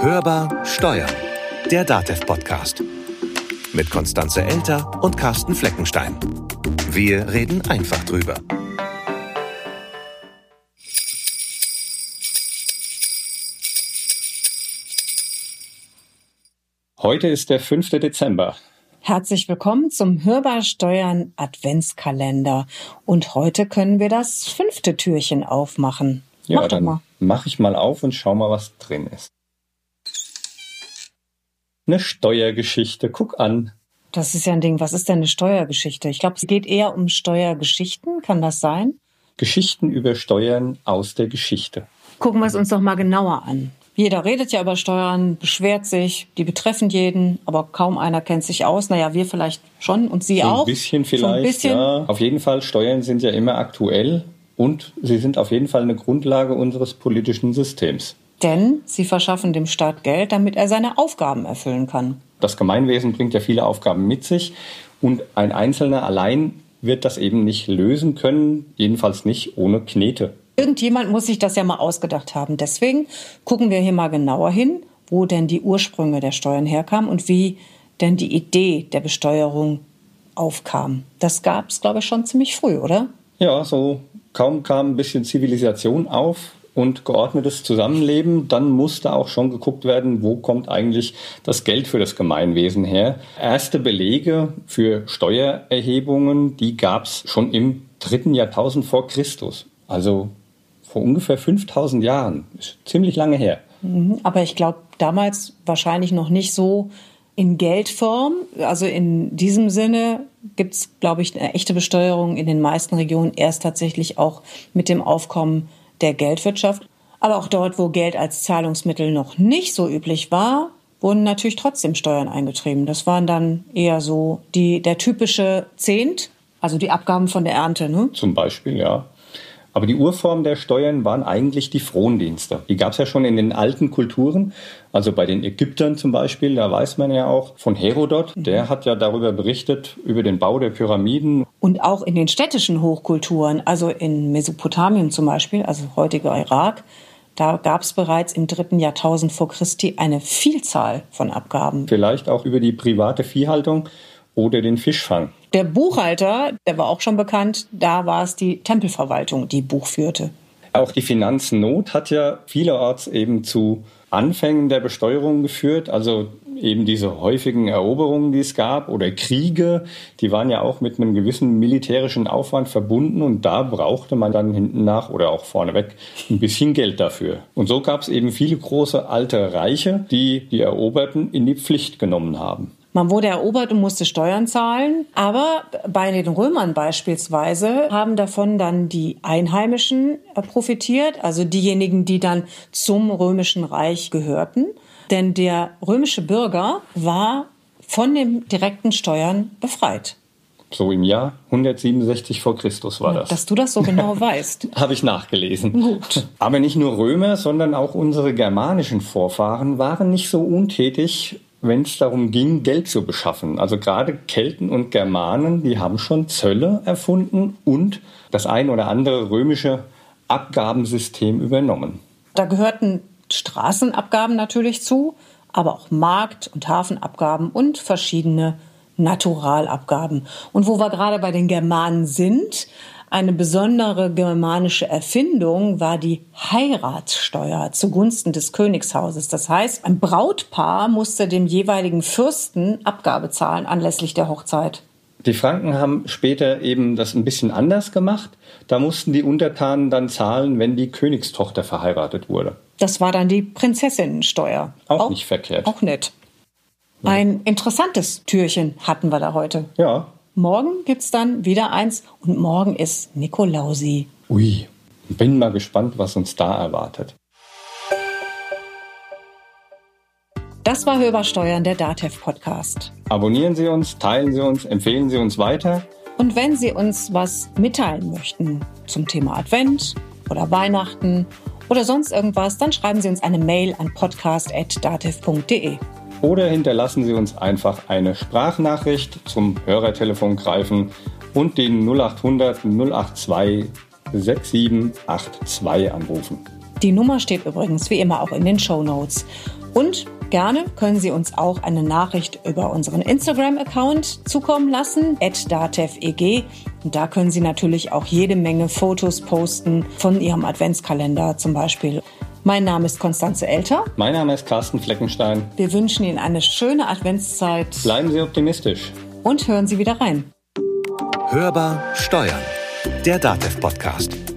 Hörbar Steuern, der DATEV-Podcast. Mit Konstanze Elter und Carsten Fleckenstein. Wir reden einfach drüber. Heute ist der 5. Dezember. Herzlich willkommen zum Hörbar Steuern Adventskalender. Und heute können wir das fünfte Türchen aufmachen. Ja, Mach dann mache ich mal auf und schau mal, was drin ist. Eine Steuergeschichte, guck an. Das ist ja ein Ding. Was ist denn eine Steuergeschichte? Ich glaube, es geht eher um Steuergeschichten. Kann das sein? Geschichten über Steuern aus der Geschichte. Gucken wir es uns doch mal genauer an. Jeder redet ja über Steuern, beschwert sich, die betreffen jeden, aber kaum einer kennt sich aus. Naja, wir vielleicht schon und Sie so auch. Ein bisschen vielleicht, ein bisschen. ja. Auf jeden Fall, Steuern sind ja immer aktuell und sie sind auf jeden Fall eine Grundlage unseres politischen Systems. Denn sie verschaffen dem Staat Geld, damit er seine Aufgaben erfüllen kann. Das Gemeinwesen bringt ja viele Aufgaben mit sich und ein Einzelner allein wird das eben nicht lösen können, jedenfalls nicht ohne Knete. Irgendjemand muss sich das ja mal ausgedacht haben. Deswegen gucken wir hier mal genauer hin, wo denn die Ursprünge der Steuern herkamen und wie denn die Idee der Besteuerung aufkam. Das gab es, glaube ich, schon ziemlich früh, oder? Ja, so kaum kam ein bisschen Zivilisation auf und geordnetes Zusammenleben, dann musste auch schon geguckt werden, wo kommt eigentlich das Geld für das Gemeinwesen her. Erste Belege für Steuererhebungen, die gab es schon im dritten Jahrtausend vor Christus. Also vor ungefähr 5000 Jahren. Ist ziemlich lange her. Mhm, aber ich glaube, damals wahrscheinlich noch nicht so in Geldform. Also in diesem Sinne gibt es, glaube ich, eine echte Besteuerung in den meisten Regionen erst tatsächlich auch mit dem Aufkommen der Geldwirtschaft. Aber auch dort, wo Geld als Zahlungsmittel noch nicht so üblich war, wurden natürlich trotzdem Steuern eingetrieben. Das waren dann eher so die, der typische Zehnt, also die Abgaben von der Ernte. Ne? Zum Beispiel, ja. Aber die Urform der Steuern waren eigentlich die Frondienste. Die gab es ja schon in den alten Kulturen. Also bei den Ägyptern zum Beispiel, da weiß man ja auch von Herodot, mhm. der hat ja darüber berichtet, über den Bau der Pyramiden. Und auch in den städtischen Hochkulturen, also in Mesopotamien zum Beispiel, also heutiger Irak, da gab es bereits im dritten Jahrtausend vor Christi eine Vielzahl von Abgaben. Vielleicht auch über die private Viehhaltung oder den Fischfang. Der Buchhalter, der war auch schon bekannt, da war es die Tempelverwaltung, die Buch führte. Auch die Finanznot hat ja vielerorts eben zu Anfängen der Besteuerung geführt. Also eben diese häufigen Eroberungen, die es gab oder Kriege, die waren ja auch mit einem gewissen militärischen Aufwand verbunden und da brauchte man dann hinten nach oder auch vorneweg ein bisschen Geld dafür. Und so gab es eben viele große alte Reiche, die die Eroberten in die Pflicht genommen haben. Man wurde erobert und musste Steuern zahlen. Aber bei den Römern beispielsweise haben davon dann die Einheimischen profitiert, also diejenigen, die dann zum römischen Reich gehörten. Denn der römische Bürger war von den direkten Steuern befreit. So im Jahr 167 vor Christus war das. Dass du das so genau weißt. Habe ich nachgelesen. Gut. Aber nicht nur Römer, sondern auch unsere germanischen Vorfahren waren nicht so untätig wenn es darum ging, Geld zu beschaffen. Also gerade Kelten und Germanen, die haben schon Zölle erfunden und das ein oder andere römische Abgabensystem übernommen. Da gehörten Straßenabgaben natürlich zu, aber auch Markt- und Hafenabgaben und verschiedene Naturalabgaben. Und wo wir gerade bei den Germanen sind, eine besondere germanische Erfindung war die Heiratssteuer zugunsten des Königshauses. Das heißt, ein Brautpaar musste dem jeweiligen Fürsten Abgabe zahlen anlässlich der Hochzeit. Die Franken haben später eben das ein bisschen anders gemacht. Da mussten die Untertanen dann zahlen, wenn die Königstochter verheiratet wurde. Das war dann die Prinzessinnensteuer. Auch, auch nicht verkehrt. Auch nett. Ein interessantes Türchen hatten wir da heute. Ja, Morgen gibt es dann wieder eins und morgen ist Nikolausi. Ui, bin mal gespannt, was uns da erwartet. Das war Hörbar Steuern, der DATEV Podcast. Abonnieren Sie uns, teilen Sie uns, empfehlen Sie uns weiter. Und wenn Sie uns was mitteilen möchten zum Thema Advent oder Weihnachten oder sonst irgendwas, dann schreiben Sie uns eine Mail an podcast.datev.de oder hinterlassen Sie uns einfach eine Sprachnachricht zum Hörertelefon greifen und den 0800 082 6782 anrufen. Die Nummer steht übrigens wie immer auch in den Show Notes. Und gerne können Sie uns auch eine Nachricht über unseren Instagram-Account zukommen lassen, dateveg. Und da können Sie natürlich auch jede Menge Fotos posten von Ihrem Adventskalender zum Beispiel. Mein Name ist Konstanze Elter. Mein Name ist Carsten Fleckenstein. Wir wünschen Ihnen eine schöne Adventszeit. Bleiben Sie optimistisch. Und hören Sie wieder rein. Hörbar Steuern. Der DATEV-Podcast.